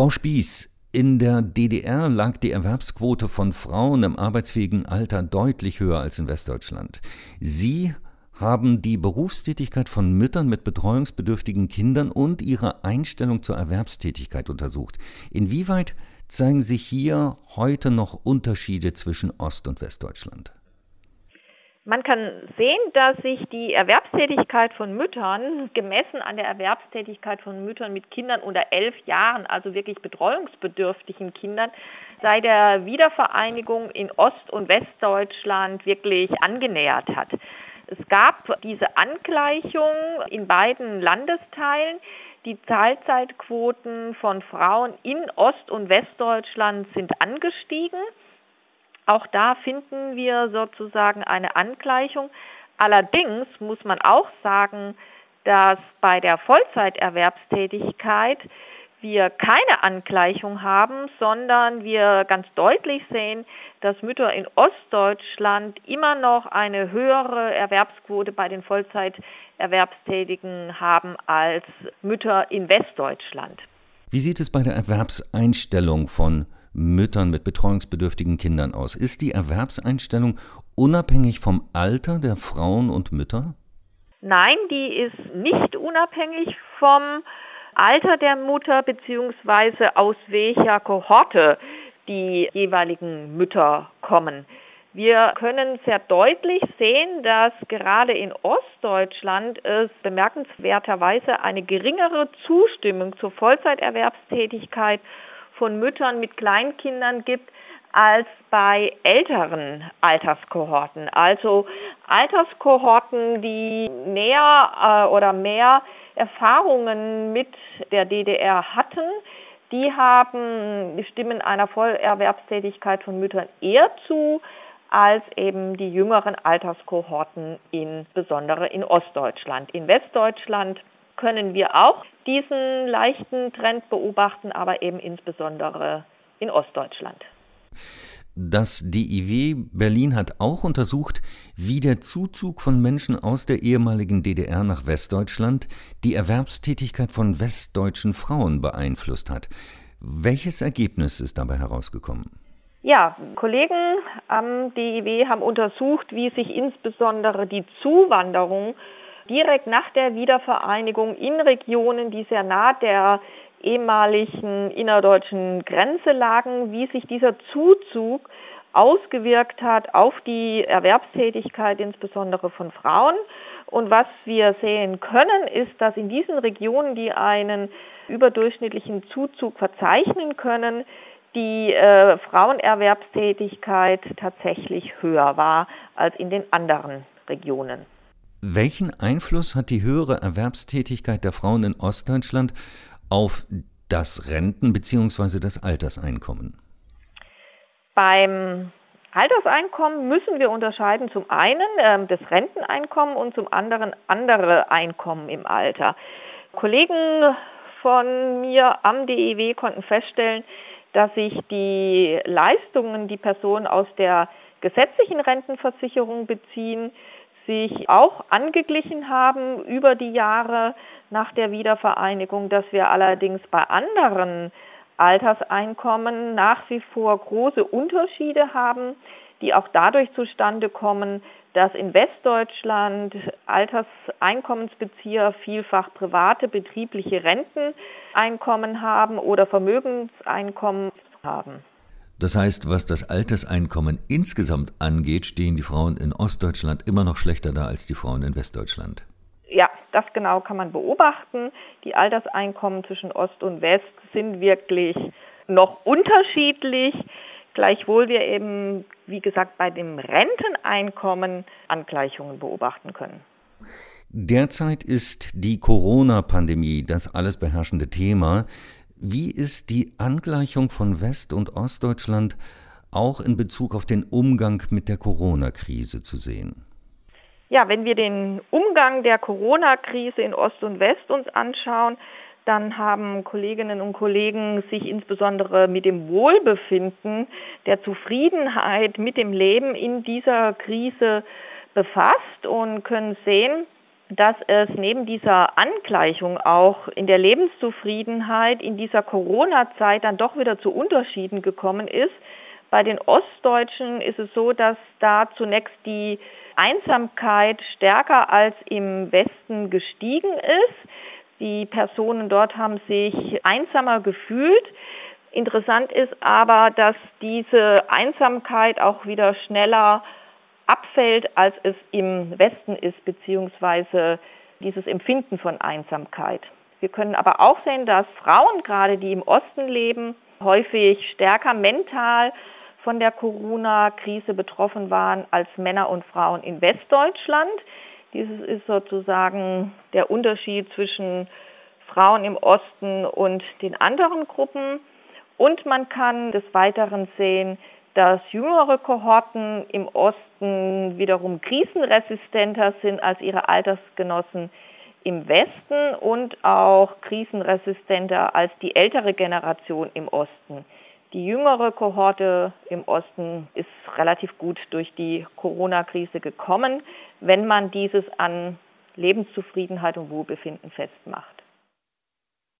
Frau Spieß, in der DDR lag die Erwerbsquote von Frauen im arbeitsfähigen Alter deutlich höher als in Westdeutschland. Sie haben die Berufstätigkeit von Müttern mit betreuungsbedürftigen Kindern und ihre Einstellung zur Erwerbstätigkeit untersucht. Inwieweit zeigen sich hier heute noch Unterschiede zwischen Ost- und Westdeutschland? Man kann sehen, dass sich die Erwerbstätigkeit von Müttern gemessen an der Erwerbstätigkeit von Müttern mit Kindern unter elf Jahren, also wirklich betreuungsbedürftigen Kindern, seit der Wiedervereinigung in Ost- und Westdeutschland wirklich angenähert hat. Es gab diese Angleichung in beiden Landesteilen. Die Teilzeitquoten von Frauen in Ost- und Westdeutschland sind angestiegen. Auch da finden wir sozusagen eine Angleichung. Allerdings muss man auch sagen, dass bei der Vollzeiterwerbstätigkeit wir keine Angleichung haben, sondern wir ganz deutlich sehen, dass Mütter in Ostdeutschland immer noch eine höhere Erwerbsquote bei den Vollzeiterwerbstätigen haben als Mütter in Westdeutschland. Wie sieht es bei der Erwerbseinstellung von Müttern mit betreuungsbedürftigen Kindern aus? Ist die Erwerbseinstellung unabhängig vom Alter der Frauen und Mütter? Nein, die ist nicht unabhängig vom Alter der Mutter beziehungsweise aus welcher Kohorte die jeweiligen Mütter kommen. Wir können sehr deutlich sehen, dass gerade in Ostdeutschland es bemerkenswerterweise eine geringere Zustimmung zur Vollzeiterwerbstätigkeit von Müttern mit Kleinkindern gibt als bei älteren Alterskohorten. Also Alterskohorten, die näher äh, oder mehr Erfahrungen mit der DDR hatten, die haben die Stimmen einer Vollerwerbstätigkeit von Müttern eher zu als eben die jüngeren Alterskohorten, insbesondere in Ostdeutschland. In Westdeutschland können wir auch diesen leichten Trend beobachten, aber eben insbesondere in Ostdeutschland. Das DIW Berlin hat auch untersucht, wie der Zuzug von Menschen aus der ehemaligen DDR nach Westdeutschland die Erwerbstätigkeit von westdeutschen Frauen beeinflusst hat. Welches Ergebnis ist dabei herausgekommen? Ja, Kollegen am DIW haben untersucht, wie sich insbesondere die Zuwanderung direkt nach der Wiedervereinigung in Regionen, die sehr nah der ehemaligen innerdeutschen Grenze lagen, wie sich dieser Zuzug ausgewirkt hat auf die Erwerbstätigkeit insbesondere von Frauen. Und was wir sehen können, ist, dass in diesen Regionen, die einen überdurchschnittlichen Zuzug verzeichnen können, die äh, Frauenerwerbstätigkeit tatsächlich höher war als in den anderen Regionen. Welchen Einfluss hat die höhere Erwerbstätigkeit der Frauen in Ostdeutschland auf das Renten- bzw. das Alterseinkommen? Beim Alterseinkommen müssen wir unterscheiden zum einen äh, das Renteneinkommen und zum anderen andere Einkommen im Alter. Kollegen von mir am DEW konnten feststellen, dass sich die Leistungen, die Personen aus der gesetzlichen Rentenversicherung beziehen, sich auch angeglichen haben über die Jahre nach der Wiedervereinigung, dass wir allerdings bei anderen Alterseinkommen nach wie vor große Unterschiede haben, die auch dadurch zustande kommen, dass in Westdeutschland Alterseinkommensbezieher vielfach private betriebliche Renteneinkommen haben oder Vermögenseinkommen haben. Das heißt, was das Alterseinkommen insgesamt angeht, stehen die Frauen in Ostdeutschland immer noch schlechter da als die Frauen in Westdeutschland. Ja, das genau kann man beobachten. Die Alterseinkommen zwischen Ost und West sind wirklich noch unterschiedlich, gleichwohl wir eben, wie gesagt, bei dem Renteneinkommen Angleichungen beobachten können. Derzeit ist die Corona-Pandemie das alles beherrschende Thema. Wie ist die Angleichung von West- und Ostdeutschland auch in Bezug auf den Umgang mit der Corona-Krise zu sehen? Ja, wenn wir den Umgang der Corona-Krise in Ost und West uns anschauen, dann haben Kolleginnen und Kollegen sich insbesondere mit dem Wohlbefinden, der Zufriedenheit mit dem Leben in dieser Krise befasst und können sehen, dass es neben dieser Angleichung auch in der Lebenszufriedenheit in dieser Corona-Zeit dann doch wieder zu Unterschieden gekommen ist. Bei den Ostdeutschen ist es so, dass da zunächst die Einsamkeit stärker als im Westen gestiegen ist. Die Personen dort haben sich einsamer gefühlt. Interessant ist aber, dass diese Einsamkeit auch wieder schneller abfällt, als es im Westen ist, beziehungsweise dieses Empfinden von Einsamkeit. Wir können aber auch sehen, dass Frauen, gerade die im Osten leben, häufig stärker mental von der Corona-Krise betroffen waren als Männer und Frauen in Westdeutschland. Dieses ist sozusagen der Unterschied zwischen Frauen im Osten und den anderen Gruppen. Und man kann des Weiteren sehen, dass jüngere Kohorten im Osten wiederum krisenresistenter sind als ihre Altersgenossen im Westen und auch krisenresistenter als die ältere Generation im Osten. Die jüngere Kohorte im Osten ist relativ gut durch die Corona-Krise gekommen, wenn man dieses an Lebenszufriedenheit und Wohlbefinden festmacht.